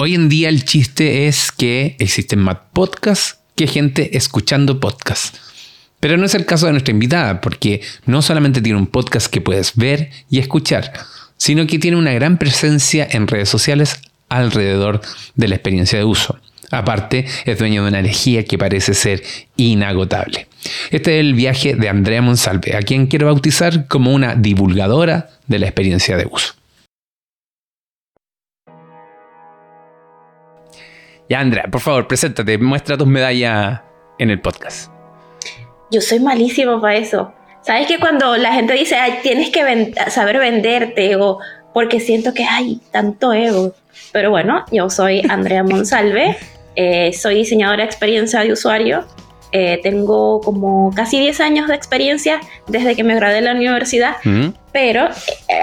hoy en día el chiste es que existen más podcasts que gente escuchando podcasts. Pero no es el caso de nuestra invitada, porque no solamente tiene un podcast que puedes ver y escuchar, sino que tiene una gran presencia en redes sociales alrededor de la experiencia de uso. Aparte, es dueño de una energía que parece ser inagotable. Este es el viaje de Andrea Monsalve, a quien quiero bautizar como una divulgadora de la experiencia de uso. Ya, Andrea, por favor, preséntate, muestra tus medallas en el podcast. Yo soy malísimo para eso. ¿Sabes que cuando la gente dice, Ay, tienes que saber venderte o porque siento que hay tanto ego? Pero bueno, yo soy Andrea Monsalve, eh, soy diseñadora de experiencia de usuario. Eh, tengo como casi 10 años de experiencia desde que me gradué de la universidad, mm. pero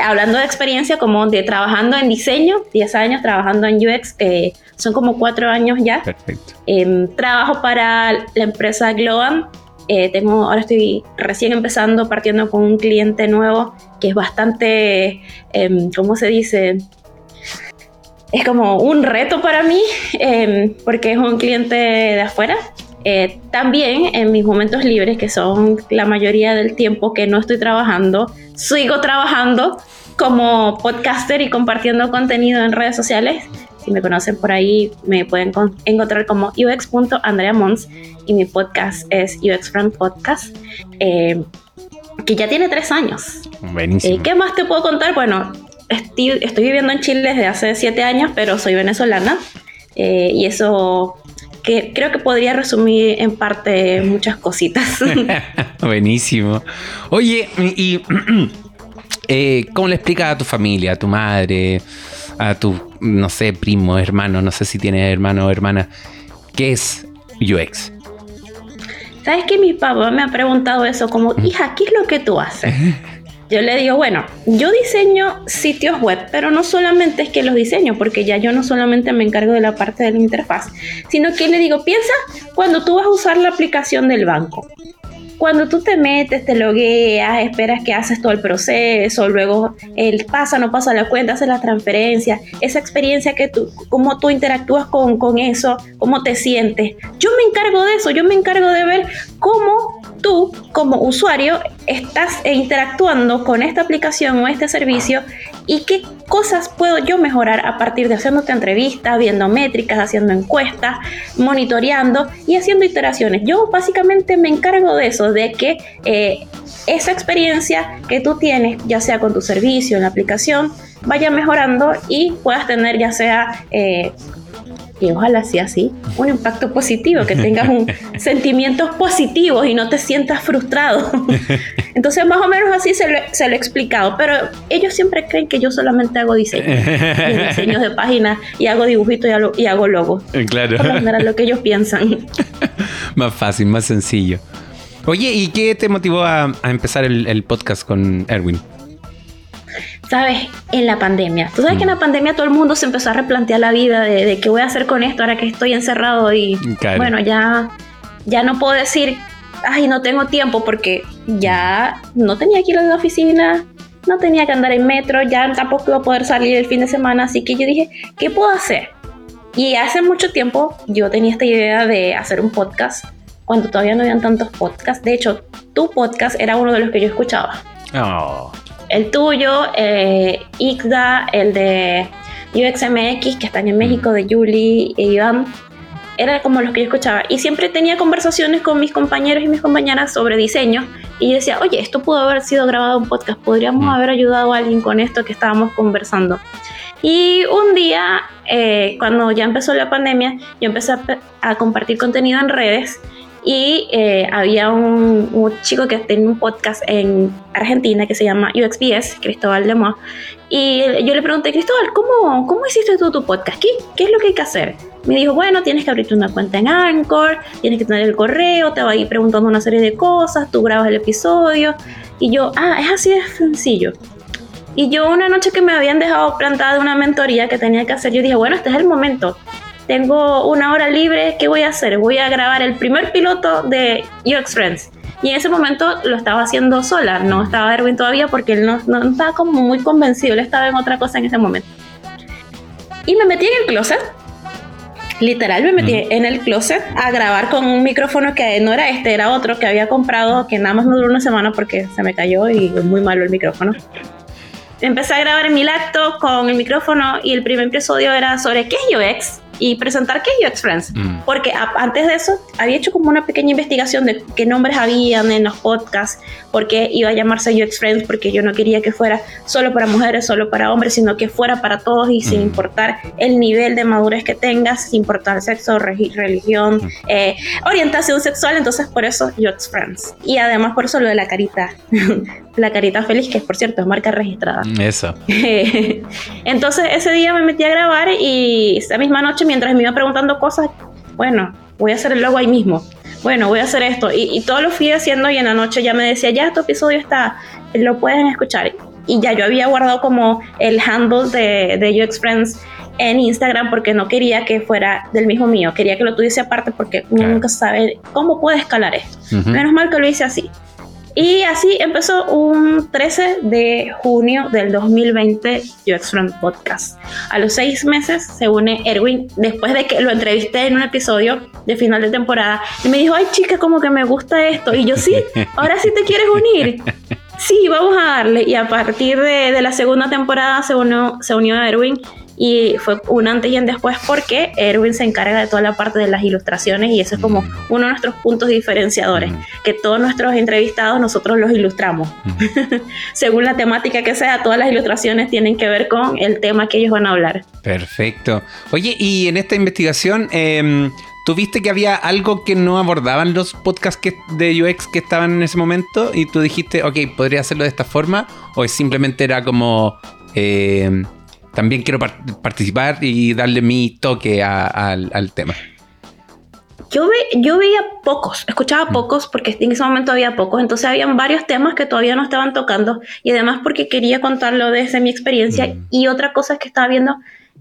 hablando de experiencia como de trabajando en diseño, 10 años trabajando en UX, son como 4 años ya. Perfecto. Em, trabajo para la empresa Globan, eh, tengo, ahora estoy recién empezando, partiendo con un cliente nuevo que es bastante, eh, ¿cómo se dice? Es como un reto para mí, em, porque es un cliente de afuera. Eh, también en mis momentos libres, que son la mayoría del tiempo que no estoy trabajando, sigo trabajando como podcaster y compartiendo contenido en redes sociales. Si me conocen por ahí, me pueden encontrar como ux.andreamons y mi podcast es UX Friend Podcast, eh, que ya tiene tres años. Buenísimo. Eh, ¿Qué más te puedo contar? Bueno, estoy, estoy, viviendo en Chile desde hace siete años, pero soy venezolana eh, y eso que creo que podría resumir en parte muchas cositas. Buenísimo. Oye, y ¿cómo le explicas a tu familia, a tu madre, a tu, no sé, primo, hermano, no sé si tienes hermano o hermana, qué es UX? ¿Sabes que mi papá me ha preguntado eso como, hija, ¿qué es lo que tú haces? Yo le digo, bueno, yo diseño sitios web, pero no solamente es que los diseño, porque ya yo no solamente me encargo de la parte de la interfaz, sino que le digo, piensa cuando tú vas a usar la aplicación del banco cuando tú te metes, te logueas, esperas que haces todo el proceso, luego el pasa, no pasa la cuenta, haces la transferencia, esa experiencia que tú, cómo tú interactúas con, con eso, cómo te sientes. Yo me encargo de eso, yo me encargo de ver cómo tú como usuario estás interactuando con esta aplicación o este servicio y qué cosas puedo yo mejorar a partir de haciéndote entrevistas, viendo métricas, haciendo encuestas, monitoreando y haciendo iteraciones. Yo básicamente me encargo de eso, de que eh, esa experiencia que tú tienes, ya sea con tu servicio, en la aplicación, vaya mejorando y puedas tener ya sea eh, y ojalá sea así, un impacto positivo, que tengas un, sentimientos positivos y no te sientas frustrado. Entonces, más o menos así se lo, se lo, he explicado, pero ellos siempre creen que yo solamente hago diseño, diseños de páginas y hago dibujitos y, hago logos. Claro. Por lo que ellos piensan. más fácil, más sencillo. Oye, ¿y qué te motivó a, empezar el, el podcast con Erwin? ¿sabes? En la pandemia. Tú sabes que en la mm. pandemia todo el mundo se empezó a replantear la vida de, qué voy a hacer con esto ahora que estoy encerrado y bueno, ya, ya no puedo decir, ay, no tengo tiempo porque ya no tenía que ir a la oficina, no tenía que andar en metro, ya tampoco iba a poder salir el fin de semana, así que yo dije, ¿qué puedo hacer? Y hace mucho tiempo yo tenía esta idea de hacer un podcast, cuando todavía no habían tantos podcasts. De hecho, tu podcast era uno de los que yo escuchaba. Oh el tuyo, eh, el de UXMX, que están en México, de Julie e Iván, era como los que yo escuchaba. Y siempre tenía conversaciones con mis compañeros y mis compañeras sobre diseño. Y decía, oye, esto pudo haber sido grabado en podcast, podríamos mm. haber ayudado a alguien con esto que estábamos conversando. Y un día, eh, cuando ya empezó la pandemia, yo empecé a compartir contenido en redes y eh, había un, chico que tenía un podcast en Argentina que se llama UXPS, Cristóbal Lemois. Y yo le pregunté, Cristóbal, ¿cómo, cómo hiciste tú tu podcast? ¿Qué, ¿Qué es lo que hay que hacer? Me dijo, bueno, tienes que abrirte una cuenta en Anchor, tienes que tener el correo, te va a ir preguntando una serie de cosas, tú grabas el episodio. Y yo, ah, es así de sencillo. Y yo una noche que me habían dejado plantada una mentoría que tenía que hacer, yo dije, bueno, este es el momento tengo una hora libre, ¿qué voy a hacer? Voy a grabar el primer piloto de UX Friends. Y en ese momento lo estaba haciendo sola, no estaba Erwin todavía porque él no, no estaba como muy convencido, él estaba en otra cosa en ese momento. Y me metí en el closet Literal me metí en el closet a grabar con un micrófono que no era este, era otro que había comprado, que nada más me duró una semana porque se me cayó y muy malo el micrófono. Empecé a grabar en mi laptop con el micrófono y el primer episodio era sobre qué es UX y presentar qué es UX Friends. Mm. Porque antes de eso había hecho como una pequeña investigación de qué nombres habían en los podcasts, porque iba a llamarse UX Friends, porque yo no quería que fuera solo para mujeres, solo para hombres, sino que fuera para todos y sin mm. importar el nivel de madurez que tengas, sin importar sexo, religión, mm. eh, orientación sexual. Entonces, por eso UX Friends. Y además, por eso lo de la carita. la carita feliz, que por cierto es marca registrada. Eso. Entonces, ese día me metí a grabar y esa misma noche mientras me iba preguntando cosas, bueno, voy a hacer el logo ahí mismo. Bueno, voy a hacer esto. Y, todo lo fui haciendo y en la noche ya me decía, ya tu episodio está, lo pueden escuchar. Y ya yo había guardado como el handle de, de UX Friends en Instagram porque no quería que fuera del mismo mío, quería que lo tuviese aparte porque uno nunca sabe cómo puede escalar esto. Menos mal que lo hice así. Y así empezó un 13 de junio del 2020 UX Friend Podcast. A los seis meses se une Erwin después de que lo entrevisté en un episodio de final de temporada y me dijo, ay chica, como que me gusta esto. Y yo sí, ahora sí te quieres unir. Sí, vamos a darle. Y a partir de, de la segunda temporada se unió, se unió a Erwin y fue un antes y un después porque Erwin se encarga de toda la parte de las ilustraciones y eso es como mm. uno de nuestros puntos diferenciadores, mm. que todos nuestros entrevistados nosotros los ilustramos. Mm. Según la temática que sea, todas las ilustraciones tienen que ver con el tema que ellos van a hablar. Perfecto. Oye, y en esta investigación... Eh, ¿Tuviste que había algo que no abordaban los podcasts de UX que estaban en ese momento? Y tú dijiste, ok, podría hacerlo de esta forma. ¿O simplemente era como eh, también quiero participar y darle mi toque al tema. Yo, yo veía pocos, escuchaba mm. pocos porque en ese momento había pocos, entonces habían varios temas que todavía no estaban tocando y además porque quería contarlo desde mi experiencia mm. y otra cosa que estaba viendo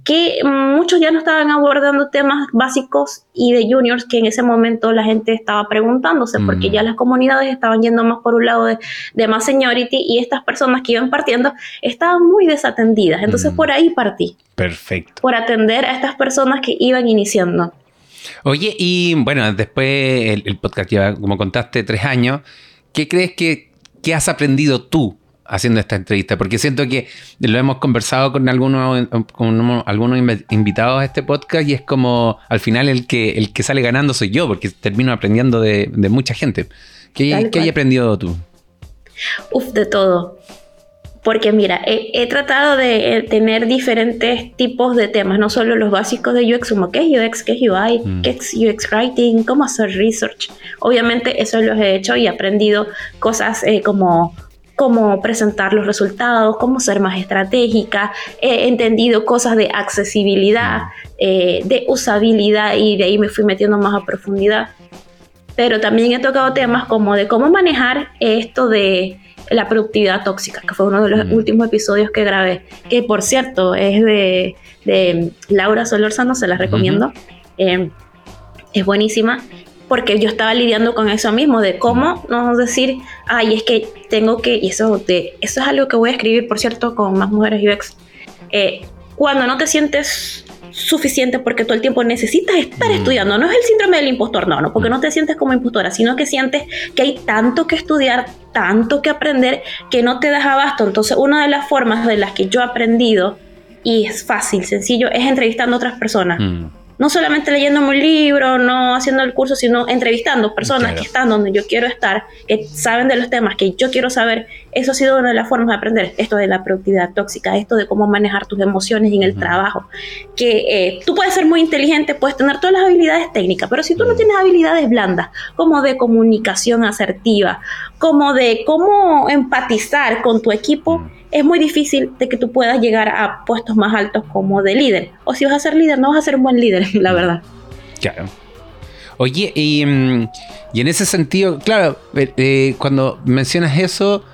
que muchos ya no estaban abordando temas básicos y de juniors que en ese momento la gente estaba preguntándose, porque ya mm. las comunidades estaban yendo más por un lado de, de, más seniority y estas personas que iban partiendo estaban muy desatendidas. Entonces mm. por ahí partí. Perfecto. Por atender a estas personas que iban iniciando. Oye, y bueno, después el, el podcast lleva, como contaste, tres años. ¿Qué crees que, que has aprendido tú haciendo esta entrevista, porque siento que lo hemos conversado con algunos, con algunos invitados a este podcast y es como al final el que, el que sale ganando soy yo, porque termino aprendiendo de, mucha gente. ¿Qué, ¿qué hay aprendido tú? Uf, de todo. Porque mira, he, tratado de eh, tener diferentes tipos de temas, no solo los básicos de UX, como qué es UX, qué es UI, mm. qué es UX Writing, cómo hacer research. Obviamente eso los he hecho y he aprendido cosas eh, como cómo presentar los resultados, cómo ser más estratégica, he entendido cosas de accesibilidad, eh, de usabilidad y de ahí me fui metiendo más a profundidad. Pero también he tocado temas como de cómo manejar esto de la productividad tóxica, que fue uno de los mm. últimos episodios que grabé, que por cierto es de, Laura Solórzano, se las recomiendo. Eh, es buenísima porque yo estaba lidiando con eso mismo, de cómo no decir, ay, es que tengo que, y eso, de, eso es algo que voy a escribir, por cierto, con más mujeres UX, eh, cuando no te sientes suficiente porque todo el tiempo necesitas estar estudiando, no es el síndrome del impostor, no, no, porque no te sientes como impostora, sino que sientes que hay tanto que estudiar, tanto que aprender, que no te das abasto. Entonces, una de las formas de las que yo he aprendido, y es fácil, sencillo, es entrevistando a otras personas no solamente leyéndome un libro, no haciendo el curso, sino entrevistando personas que están donde yo quiero estar, que saben de los temas que yo quiero saber. Eso ha sido una de las formas de aprender. Esto de la productividad tóxica, esto de cómo manejar tus emociones en el trabajo. Que eh, tú puedes ser muy inteligente, puedes tener todas las habilidades técnicas, pero si tú no tienes habilidades blandas, como de comunicación asertiva, como de cómo empatizar con tu equipo, es muy difícil de que tú puedas llegar a puestos más altos como de líder. O si vas a ser líder, no vas a ser un buen líder, la verdad. Claro. Oye, y, mm, en ese sentido, claro, eh, eh, cuando mencionas eso,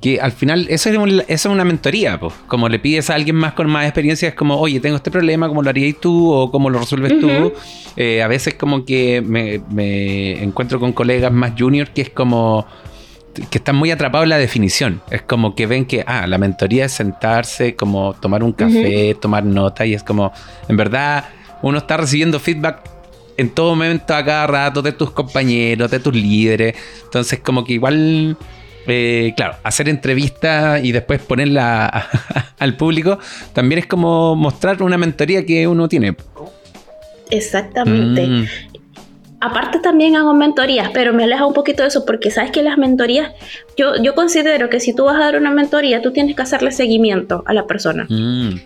que al final eso es, una mentoría, pues. Como le pides a alguien más con más experiencia, es como, oye, tengo este problema, ¿cómo lo harías tú? O ¿cómo lo resuelves tú? Eh, a veces como que me, me, encuentro con colegas más juniors que es como, que están muy atrapados en la definición. Es como que ven que, ah, la mentoría es sentarse, como tomar un café, tomar nota, y es como, en verdad, uno está recibiendo feedback en todo momento, a cada rato, de tus compañeros, de tus líderes. Entonces, como que igual, eh, claro, hacer entrevistas y después ponerla al público, también es como mostrar una mentoría que uno tiene. Exactamente. Mm. Aparte también hago mentorías, pero me aleja un poquito de eso porque sabes que las mentorías, yo, yo considero que si tú vas a dar una mentoría, tú tienes que hacerle seguimiento a la persona. Mm.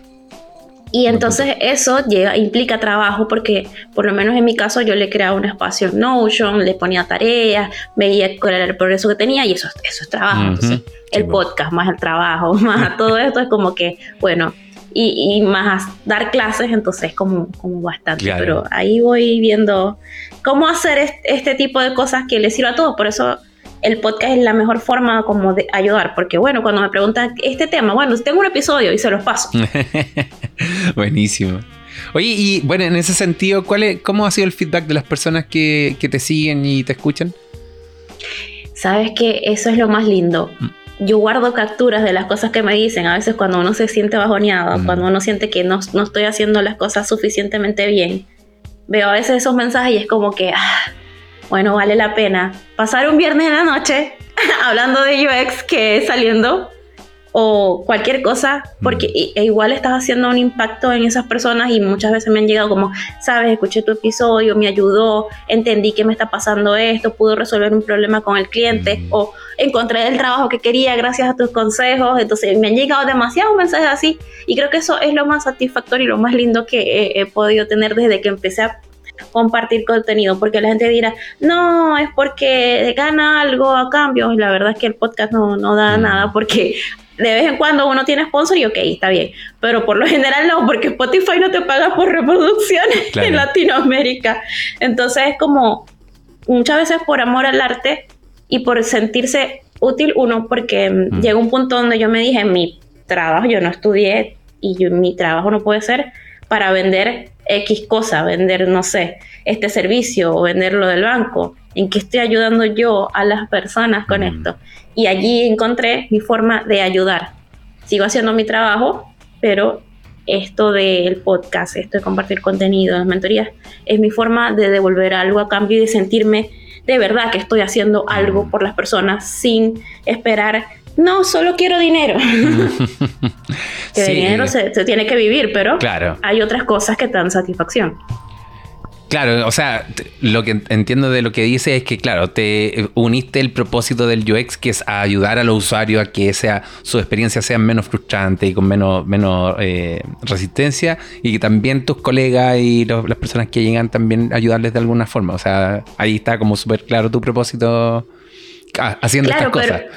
Y entonces eso llega, implica trabajo porque por lo menos en mi caso yo le creaba un espacio en Notion, le ponía tareas, veía cuál era el progreso que tenía y eso, eso es trabajo. el podcast más el trabajo, más todo esto es como que, bueno, y, más dar clases, entonces como, como bastante. Pero ahí voy viendo cómo hacer este tipo de cosas que les sirva a todos. Por eso el podcast es la mejor forma como de ayudar, porque bueno, cuando me preguntan este tema, bueno, tengo un episodio y se los paso. Buenísimo. Oye, y bueno, en ese sentido, ¿cuál es, ¿cómo ha sido el feedback de las personas que, te siguen y te escuchan? Sabes que eso es lo más lindo. Mm. Yo guardo capturas de las cosas que me dicen. A veces cuando uno se siente bajoneado, mm. cuando uno siente que no, no, estoy haciendo las cosas suficientemente bien, veo a veces esos mensajes y es como que, ah, bueno, vale la pena pasar un viernes en la noche hablando de UX que saliendo o cualquier cosa, porque mm. e igual estás haciendo un impacto en esas personas y muchas veces me han llegado como, sabes, escuché tu episodio, me ayudó, entendí que me está pasando esto, pudo resolver un problema con el cliente mm. o encontré el trabajo que quería gracias a tus consejos, entonces me han llegado demasiados mensajes así y creo que eso es lo más satisfactorio y lo más lindo que he podido tener desde que empecé a compartir contenido, porque la gente dirá, no, es porque gana algo a cambio, y la verdad es que el podcast no, no da mm. nada, porque de vez en cuando uno tiene sponsor y ok, está bien, pero por lo general no, porque Spotify no te paga por reproducciones en Latinoamérica. Entonces es como muchas veces por amor al arte y por sentirse útil uno, porque mm. llega un punto donde yo me dije, mi trabajo, yo no estudié y mi trabajo no puede ser para vender X cosa, vender, no sé, este servicio o vender lo del banco. ¿En qué estoy ayudando yo a las personas con esto? Y allí encontré mi forma de ayudar. Sigo haciendo mi trabajo, pero esto del podcast, esto de compartir contenido, las mentorías, es mi forma de devolver algo a cambio y de sentirme de verdad que estoy haciendo algo por las personas sin esperar no, solo quiero dinero. que de dinero se, tiene que vivir, pero hay otras cosas que dan satisfacción. Claro, o sea, lo que entiendo de lo que dice es que, claro, te uniste el propósito del UX, que es ayudar a los usuarios a que sea, su experiencia sea menos frustrante y con menos, menos eh, resistencia, y que también tus colegas y las personas que llegan también ayudarles de alguna forma. O sea, ahí está como súper claro tu propósito ah, haciendo estas cosas pero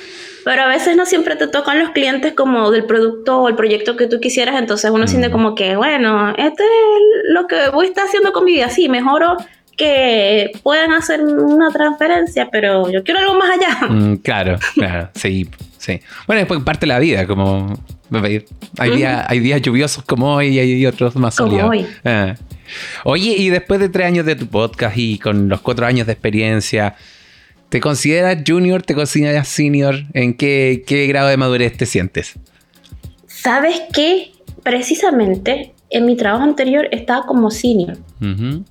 a veces no siempre te tocan los clientes como del producto o el proyecto que tú quisieras, entonces uno siente como que, bueno, este es lo que voy a estar haciendo con mi vida, sí, mejoro que puedan hacer una transferencia, pero yo quiero algo más allá. Mm, claro, claro, sí, sí. Bueno, después parte de la vida, como hay, días, hay días lluviosos como hoy y hay otros más soleados. Hoy. Ah. Oye, y después de tres años de tu podcast y con los cuatro años de experiencia, ¿Te consideras junior? ¿Te consideras senior? ¿En qué, grado de madurez te sientes? ¿Sabes qué? Precisamente en mi trabajo anterior estaba como senior.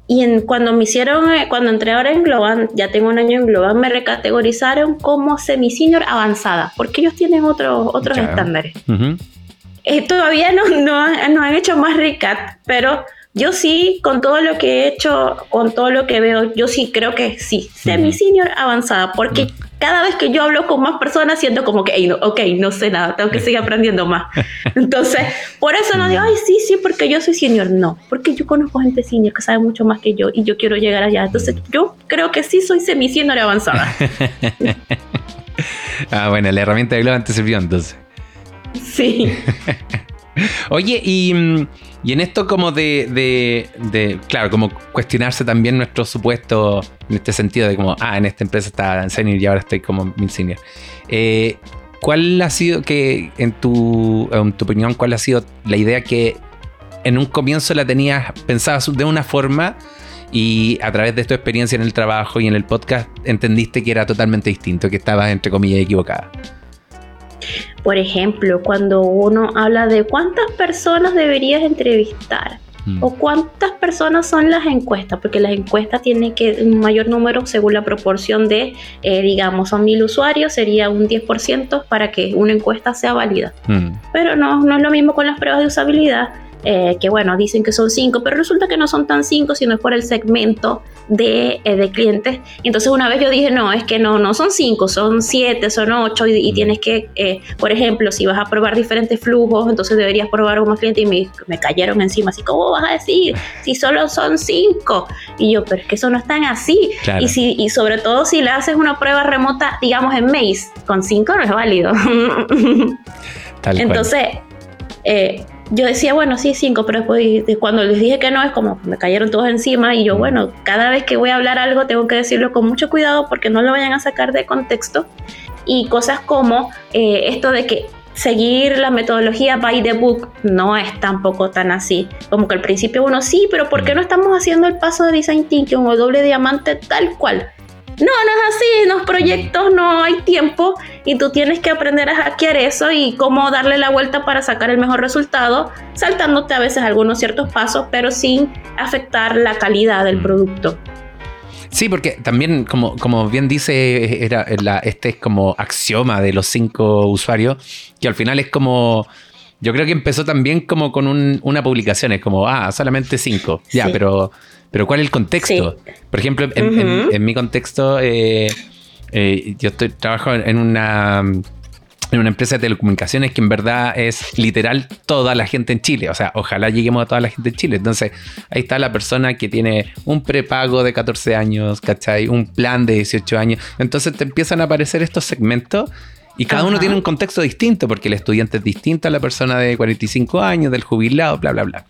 Y en, cuando me hicieron, eh, cuando entré ahora en Globan, ya tengo un año en Globan, me recategorizaron como semi-senior avanzada, porque ellos tienen otros otros estándares. Eh, todavía no, no, no, han hecho más RICAT, pero yo sí, con todo lo que he hecho, con todo lo que veo, yo sí creo que sí, semi-senior avanzada, porque cada vez que yo hablo con más personas siento como que, no, ok, no sé nada, tengo que seguir aprendiendo más. Entonces, por eso no digo, ay, sí, sí, porque yo soy senior. No, porque yo conozco gente senior que sabe mucho más que yo y yo quiero llegar allá. Entonces, yo creo que sí soy semi-senior avanzada. ah, bueno, la herramienta de Globo te sirvió entonces. Sí. Oye, y, y, en esto como de, de, claro, como cuestionarse también nuestro supuesto, en este sentido de como, ah, en esta empresa está en senior y ahora estoy como mil senior. Eh, ¿Cuál ha sido, que en tu, en tu opinión, cuál ha sido la idea que en un comienzo la tenías pensada de una forma y a través de tu experiencia en el trabajo y en el podcast entendiste que era totalmente distinto, que estabas entre comillas equivocada? Por ejemplo, cuando uno habla de cuántas personas deberías entrevistar, Mm. ¿O cuántas personas son las encuestas? Porque las encuestas tienen que un mayor número según la proporción de, eh, digamos, son mil usuarios, sería un 10% para que una encuesta sea válida. Mm. Pero no, no es lo mismo con las pruebas de usabilidad eh, que bueno, dicen que son cinco, pero resulta que no son tan cinco, sino es por el segmento de, eh, de, clientes. Entonces una vez yo dije, no, es que no, no son cinco, son siete, son ocho, y, tienes que, eh, por ejemplo, si vas a probar diferentes flujos, entonces deberías probar un más cliente y me, me, cayeron encima, así, ¿cómo vas a decir? Si solo son cinco. Y yo, pero es que eso no es tan así. Y, si, y sobre todo si le haces una prueba remota, digamos en Maze, con cinco no es válido. entonces, eh, yo decía, bueno, sí, cinco, pero después cuando les dije que no, es como me cayeron todos encima y yo, bueno, cada vez que voy a hablar algo tengo que decirlo con mucho cuidado porque no lo vayan a sacar de contexto. Y cosas como eh, esto de que seguir la metodología by the book no es tampoco tan así. Como que al principio uno sí, pero ¿por qué no estamos haciendo el paso de design thinking o doble diamante tal cual? No, no es así, en los proyectos no hay tiempo y tú tienes que aprender a hackear eso y cómo darle la vuelta para sacar el mejor resultado, saltándote a veces algunos ciertos pasos, pero sin afectar la calidad del mm. producto. Sí, porque también, como, como bien dice, era este es como axioma de los cinco usuarios, que al final es como yo creo que empezó también como con una publicación, es como, ah, solamente cinco. Ya, pero, pero ¿cuál es el contexto? Por ejemplo, en, mi contexto, eh, eh, yo estoy trabajo en una en una empresa de telecomunicaciones que en verdad es literal toda la gente en Chile. O sea, ojalá lleguemos a toda la gente en Chile. Entonces, ahí está la persona que tiene un prepago de 14 años, ¿cachai? Un plan de 18 años. Entonces te empiezan a aparecer estos segmentos y cada uno tiene un contexto distinto, porque el estudiante es distinto a la persona de 45 años, del jubilado, bla, bla, bla.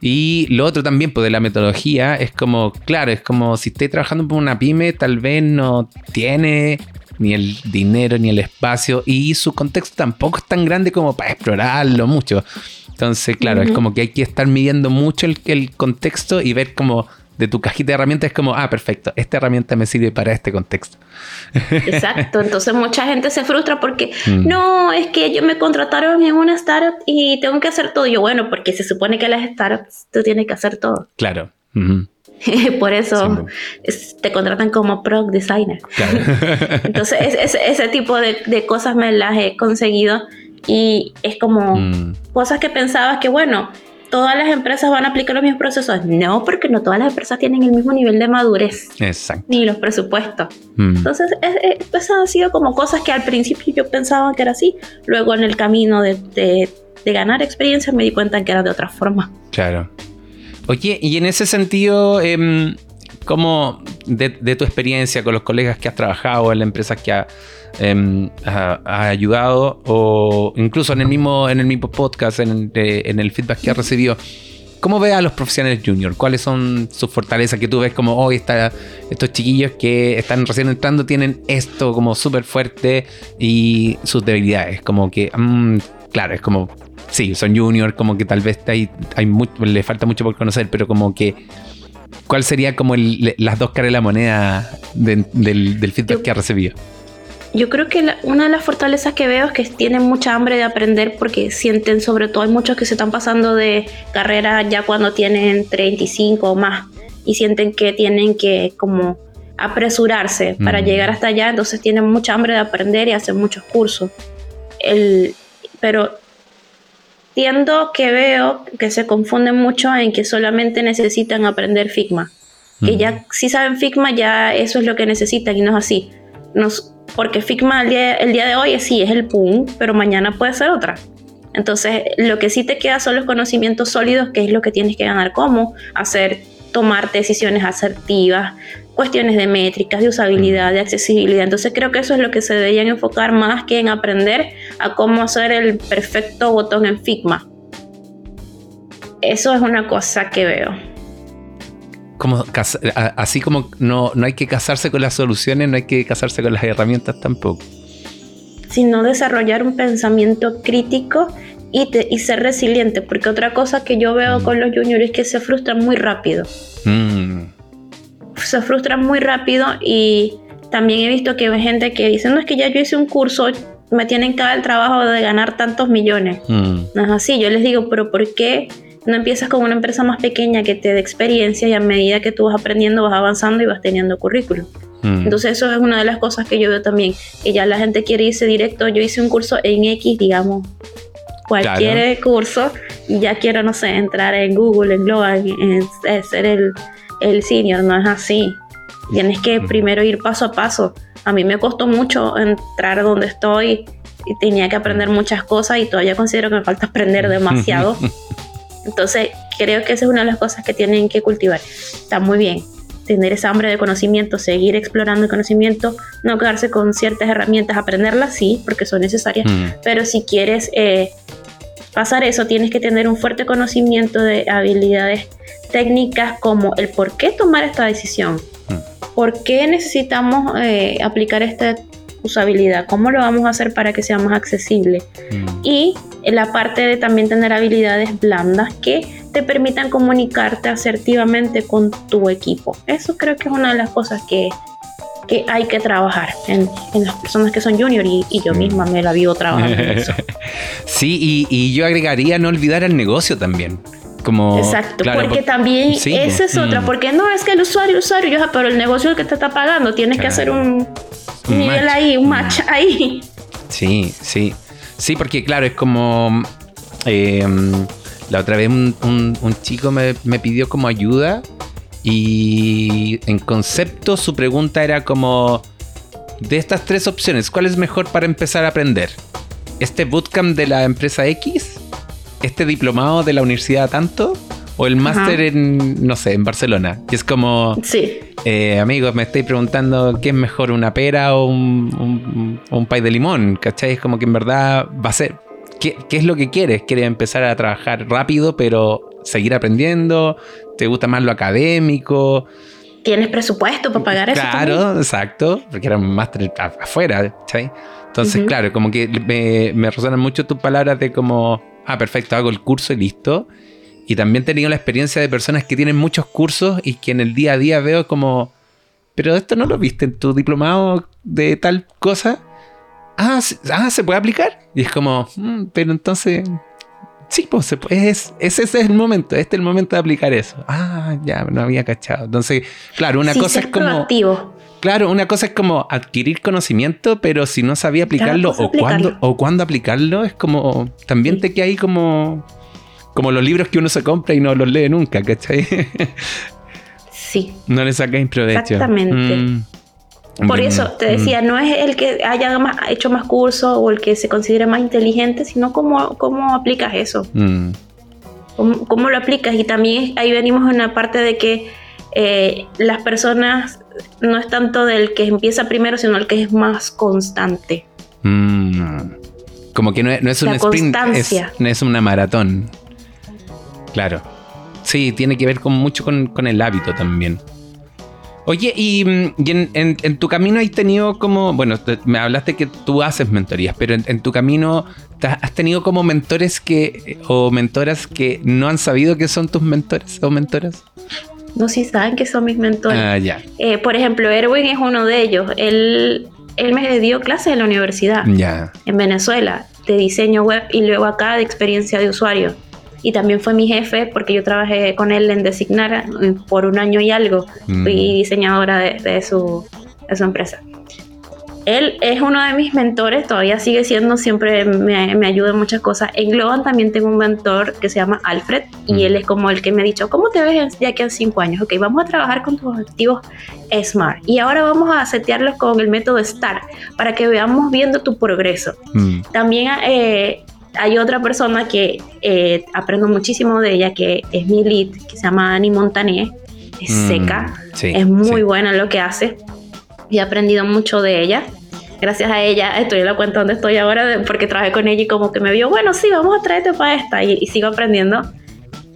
Y lo otro también, pues de la metodología, es como, claro, es como si esté trabajando por una pyme, tal vez no tiene ni el dinero ni el espacio y su contexto tampoco es tan grande como para explorarlo mucho. Entonces, claro, es como que hay que estar midiendo mucho el, el contexto y ver como de tu cajita de herramientas es como, ah, perfecto, esta herramienta me sirve para este contexto. Exacto, entonces mucha gente se frustra porque, mm. no, es que ellos me contrataron en una startup y tengo que hacer todo. Yo, bueno, porque se supone que las startups tú tienes que hacer todo. Claro. Por eso te contratan como product designer. Claro. entonces, ese tipo de, cosas me las he conseguido y es como mm. cosas que pensabas que, bueno, todas las empresas van a aplicar los mismos procesos. No, porque no todas las empresas tienen el mismo nivel de madurez. Exacto. Ni los presupuestos. Mm. Entonces, es, han sido como cosas que al principio yo pensaba que era así. Luego en el camino de, ganar experiencia me di cuenta que era de otra forma. Claro. Oye, y en ese sentido, eh, ¿cómo de, tu experiencia con los colegas que has trabajado en las empresas que has Em, ha, ayudado o incluso en el mismo, en el mismo podcast, en, el feedback que ha recibido. ¿Cómo ve a los profesionales junior? ¿Cuáles son sus fortalezas que tú ves como hoy está, estos chiquillos que están recién entrando tienen esto como súper fuerte y sus debilidades? Como que, mm, claro, es como, sí, son junior, como que tal vez hay, hay le falta mucho por conocer, pero como que, ¿cuál sería como las dos caras de la moneda del, del feedback que ha recibido? yo creo que una de las fortalezas que veo es que tienen mucha hambre de aprender porque sienten, sobre todo hay muchos que se están pasando de carrera ya cuando tienen 35 o más y sienten que tienen que como apresurarse para mm. llegar hasta allá, entonces tienen mucha hambre de aprender y hacer muchos cursos. El, pero tiendo que veo que se confunden mucho en que solamente necesitan aprender Figma. Que ya si saben Figma ya eso es lo que necesitan y no es así. Nos, porque Figma el día, de hoy sí es el boom, pero mañana puede ser otra. Entonces, lo que sí te queda son los conocimientos sólidos, que es lo que tienes que ganar, cómo hacer, tomar decisiones asertivas, cuestiones de métricas, de usabilidad, de accesibilidad. Entonces, creo que eso es lo que se deberían enfocar más que en aprender a cómo hacer el perfecto botón en Figma. Eso es una cosa que veo así como no, no hay que casarse con las soluciones, no hay que casarse con las herramientas tampoco. Sino desarrollar un pensamiento crítico y, y ser resiliente, porque otra cosa que yo veo mm. con los juniors es que se frustran muy rápido. Mm. Se frustran muy rápido y también he visto que hay gente que dice, no es que ya yo hice un curso, me tienen cada el trabajo de ganar tantos millones. Mm. No es así, yo les digo, pero ¿por qué no empiezas con una empresa más pequeña que te dé experiencia y a medida que tú vas aprendiendo vas avanzando y vas teniendo currículum. Mm. Entonces eso es una de las cosas que yo veo también, que ya la gente quiere irse directo, yo hice un curso en X, digamos, cualquier curso, y ya quiero, no sé, entrar en Google, en Global, en, ser el, el senior, no es así. Tienes que primero ir paso a paso. A mí me costó mucho entrar donde estoy y tenía que aprender muchas cosas y todavía considero que me falta aprender demasiado. Entonces, creo que esa es una de las cosas que tienen que cultivar. Está muy bien tener esa hambre de conocimiento, seguir explorando el conocimiento, no quedarse con ciertas herramientas, aprenderlas sí, porque son necesarias, mm. pero si quieres eh, pasar eso, tienes que tener un fuerte conocimiento de habilidades técnicas como el por qué tomar esta decisión, mm. por qué necesitamos eh, aplicar esta usabilidad, cómo lo vamos a hacer para que sea más accesible. Mm. Y la parte de también tener habilidades blandas que te permitan comunicarte asertivamente con tu equipo. Eso creo que es una de las cosas que, que hay que trabajar en, las personas que son junior y, yo mm. misma me la vivo trabajando en eso. Sí, y, yo agregaría no olvidar el negocio también. Como, Exacto, porque también esa es otra, mm. porque no es que el usuario, el usuario, yo, pero el negocio es el que te está pagando, tienes que hacer un, nivel ahí, un match ahí. Sí, sí. Sí, porque claro, es como. Eh, la otra vez un, chico me, pidió como ayuda y en concepto su pregunta era como. De estas tres opciones, ¿cuál es mejor para empezar a aprender? ¿Este bootcamp de la empresa X? ¿Este diplomado de la universidad tanto? o el máster en, no sé, en Barcelona. Y es como, sí. Eh, amigos, me estáis preguntando qué es mejor, una pera o un, un, pay de limón, ¿cachai? Es como que en verdad va a ser, ¿qué, ¿qué, es lo que quieres? ¿Quieres empezar a trabajar rápido, pero seguir aprendiendo? ¿Te gusta más lo académico? ¿Tienes presupuesto para pagar eso? Claro, exacto, porque era un máster afuera, ¿cachai? Entonces, claro, como que me, me resuenan mucho tus palabras de como, ah, perfecto, hago el curso y listo. Y también he tenido la experiencia de personas que tienen muchos cursos y que en el día a día veo como, pero esto no lo viste en tu diplomado de tal cosa. Ah, ah se puede aplicar. Y es como, mm, pero entonces, sí, pues es, ese es el momento, este es el momento de aplicar eso. Ah, ya, no había cachado. Entonces, claro, una cosa es como... Claro, una cosa es como adquirir conocimiento, pero si no sabía aplicarlo o cuándo o cuándo aplicarlo, es como también te queda ahí como como los libros que uno se compra y no los lee nunca, ¿cachai? Sí. No le sacáis provecho. Exactamente. Mm. Por eso te decía, mm. no es el que haya hecho más cursos o el que se considere más inteligente, sino cómo, cómo aplicas eso. Mm. ¿Cómo, lo aplicas? Y también ahí venimos en la parte de que eh, las personas no es tanto del que empieza primero, sino el que es más constante. Como que no es, un sprint, es, no es una maratón. Claro. Sí, tiene que ver con mucho con, el hábito también. Oye, y, mm, en, tu camino has tenido como, bueno, me hablaste que tú haces mentorías, pero en, tu camino has tenido como mentores que, o mentoras que no han sabido que son tus mentores o mentoras. No, sí saben que son mis mentores. Ah, ya. Eh, por ejemplo, Erwin es uno de ellos. Él, él me dio clases en la universidad. Ya. En Venezuela, de diseño web y luego acá de experiencia de usuario y también fue mi jefe porque yo trabajé con él en Designar por un año y algo. Fui mm. diseñadora de, su, empresa. Él es uno de mis mentores, todavía sigue siendo, siempre me, me, ayuda en muchas cosas. En Globan también tengo un mentor que se llama Alfred y mm. él es como el que me ha dicho, ¿cómo te ves de aquí a cinco años? Ok, vamos a trabajar con tus objetivos SMART y ahora vamos a setearlos con el método STAR para que veamos viendo tu progreso. Mm. También eh, hay otra persona que eh, aprendo muchísimo de ella, que es mi lead, que se llama Ani Montané. Es mm, seca, es muy buena en lo que hace y he aprendido mucho de ella. Gracias a ella estoy en la cuenta donde estoy ahora porque trabajé con ella y como que me vio, bueno, sí, vamos a traerte para esta y, sigo aprendiendo.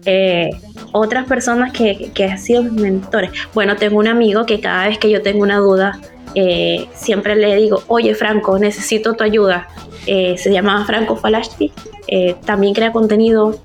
Eh, otras personas que, que han sido mis mentores. Bueno, tengo un amigo que cada vez que yo tengo una duda, eh, siempre le digo, oye Franco, necesito tu ayuda. Eh, se llama Franco Falashti, eh, también crea contenido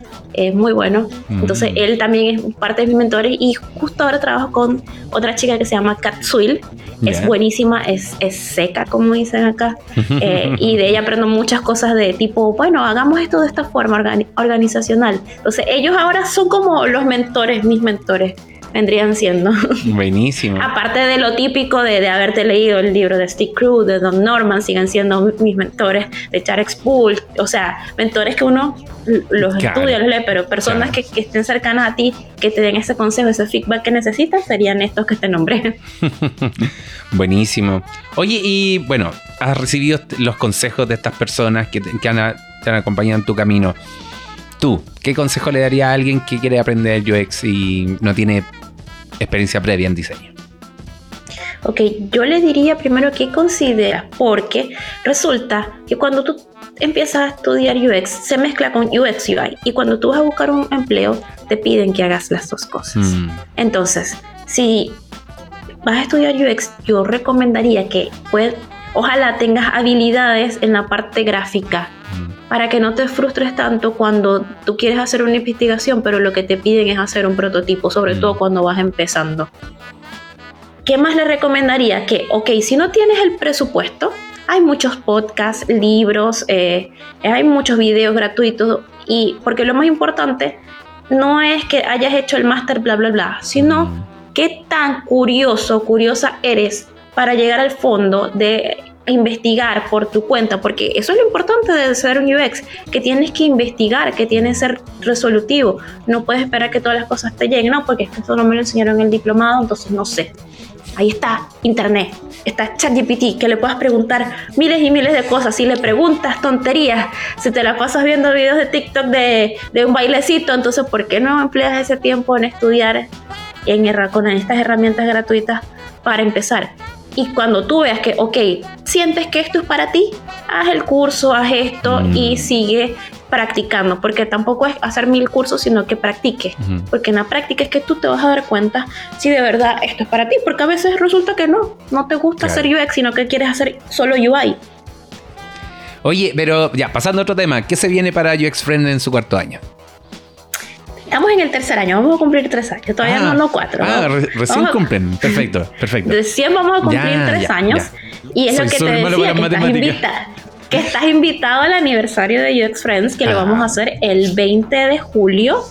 muy bueno. Entonces él también es parte de mis mentores y justo ahora trabajo con otra chica que se llama Kat Swill. Es buenísima, es, es, seca, como dicen acá. y de ella aprendo muchas cosas de tipo, bueno, hagamos esto de esta forma organizacional. Entonces ellos ahora son como los mentores, mis mentores vendrían siendo. Buenísimo. Aparte de lo típico de, de, haberte leído el libro de Steve Crew, de Don Norman, siguen siendo mis mentores, de Charles Spool, o sea, mentores que uno los estudia, los lee, pero personas que, que, estén cercanas a ti, que te den ese consejo, ese feedback que necesitas, serían estos que te nombré. Buenísimo. Oye, y bueno, has recibido los consejos de estas personas que, que han, te han acompañado en tu camino. Tú, ¿qué consejo le daría a alguien que quiere aprender UX y no tiene experiencia previa en diseño? Ok, yo le diría primero qué considera, porque resulta que cuando tú empiezas a estudiar UX se mezcla con UX UI y cuando tú vas a buscar un empleo te piden que hagas las dos cosas. Mm. Entonces, si vas a estudiar UX, yo recomendaría que ojalá tengas habilidades en la parte gráfica para que no te frustres tanto cuando tú quieres hacer una investigación, pero lo que te piden es hacer un prototipo, sobre todo mm. cuando vas empezando. ¿Qué más le recomendaría? Que, ok, si no tienes el presupuesto, hay muchos podcasts, libros, eh, hay muchos videos gratuitos, y porque lo más importante no es que hayas hecho el máster, bla, bla, bla, sino mm. qué tan curioso, curiosa eres para llegar al fondo de investigar por tu cuenta, porque eso es lo importante de ser un UX, que tienes que investigar, que tienes que ser resolutivo. No puedes esperar que todas las cosas te lleguen, no, porque eso no me lo enseñaron en el diplomado, entonces no sé. Ahí está Internet, está ChatGPT, que le puedas preguntar miles y miles de cosas. Si le preguntas tonterías, si te la pasas viendo videos de TikTok de, de un bailecito, entonces ¿por qué no empleas ese tiempo en estudiar en, con estas herramientas gratuitas para empezar? Y cuando tú veas que, ok, sientes que esto es para ti, haz el curso, haz esto y mm. sigue practicando, porque tampoco es hacer mil cursos, sino que practiques, porque en la práctica es que tú te vas a dar cuenta si de verdad esto es para ti, porque a veces resulta que no, no te gusta hacer UX, sino que quieres hacer solo UI. Oye, pero ya, pasando a otro tema, ¿qué se viene para UX Friend en su cuarto año? Estamos en el tercer año, vamos a cumplir tres años, todavía no, ah. no cuatro. Ah, recién cumplen, perfecto, perfecto. Recién vamos a cumplir tres años y es lo que te decía, que estás, invita, que estás invitado al aniversario de UX Friends, que lo vamos a hacer el 20 de julio.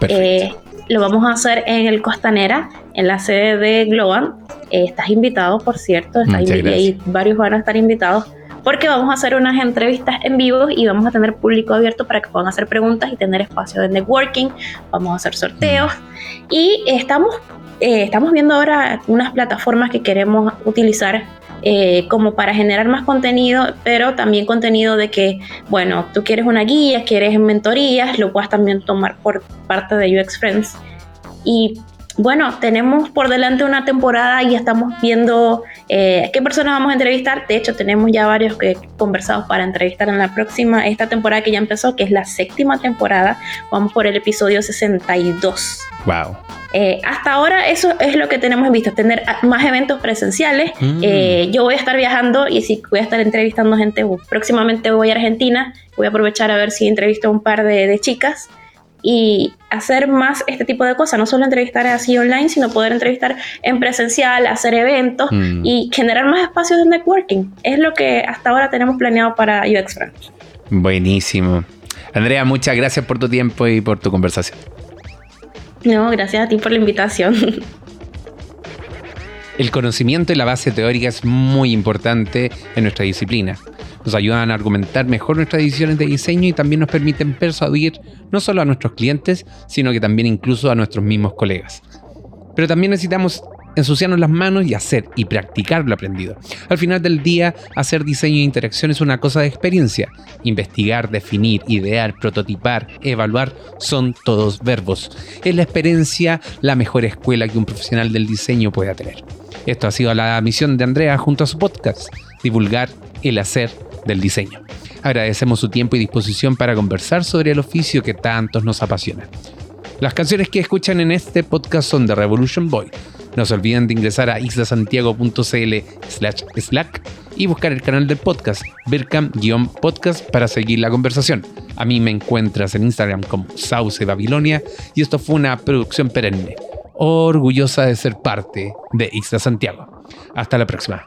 Eh, lo vamos a hacer en el Costanera, en la sede de Globan. Eh, estás invitado, por cierto, y varios van a estar invitados porque vamos a hacer unas entrevistas en vivo y vamos a tener público abierto para que puedan hacer preguntas y tener espacio de networking, vamos a hacer sorteos y estamos, eh, estamos viendo ahora unas plataformas que queremos utilizar eh, como para generar más contenido, pero también contenido de que, bueno, tú quieres una guía, quieres mentorías, lo puedas también tomar por parte de UX Friends. Y bueno, tenemos por delante una temporada y estamos viendo eh, qué personas vamos a entrevistar. De hecho, tenemos ya varios que conversados para entrevistar en la próxima, esta temporada que ya empezó, que es la séptima temporada. Vamos por el episodio 62. Wow. Eh, hasta ahora eso es lo que tenemos en vista, tener más eventos presenciales. Mm. Eh, yo voy a estar viajando y sí voy a estar entrevistando gente. Próximamente voy a Argentina, voy a aprovechar a ver si entrevisto a un par de chicas y hacer más este tipo de cosas, no solo entrevistar así online, sino poder entrevistar en presencial, hacer eventos mm. y generar más espacios de networking. Es lo que hasta ahora tenemos planeado para UX Friends. Buenísimo. Andrea, muchas gracias por tu tiempo y por tu conversación. No, gracias a ti por la invitación. El conocimiento y la base teórica es muy importante en nuestra disciplina nos ayudan a argumentar mejor nuestras decisiones de diseño y también nos permiten persuadir no solo a nuestros clientes, sino que también incluso a nuestros mismos colegas. Pero también necesitamos ensuciarnos las manos y hacer y practicar lo aprendido. Al final del día, hacer diseño e interacción es una cosa de experiencia. Investigar, definir, idear, prototipar, evaluar son todos verbos. Es la experiencia la mejor escuela que un profesional del diseño pueda tener. Esto ha sido la misión de Andrea junto a su podcast, divulgar el hacer del diseño. Agradecemos su tiempo y disposición para conversar sobre el oficio que tantos nos apasiona. Las canciones que escuchan en este podcast son de Revolution Boy, No se olviden de ingresar a islasantiago.cl slack y buscar el canal del podcast, Bercam-podcast, para seguir la conversación. A mí me encuentras en Instagram como Sauce Babilonia y esto fue una producción perenne, orgullosa de ser parte de Isla Santiago. Hasta la próxima.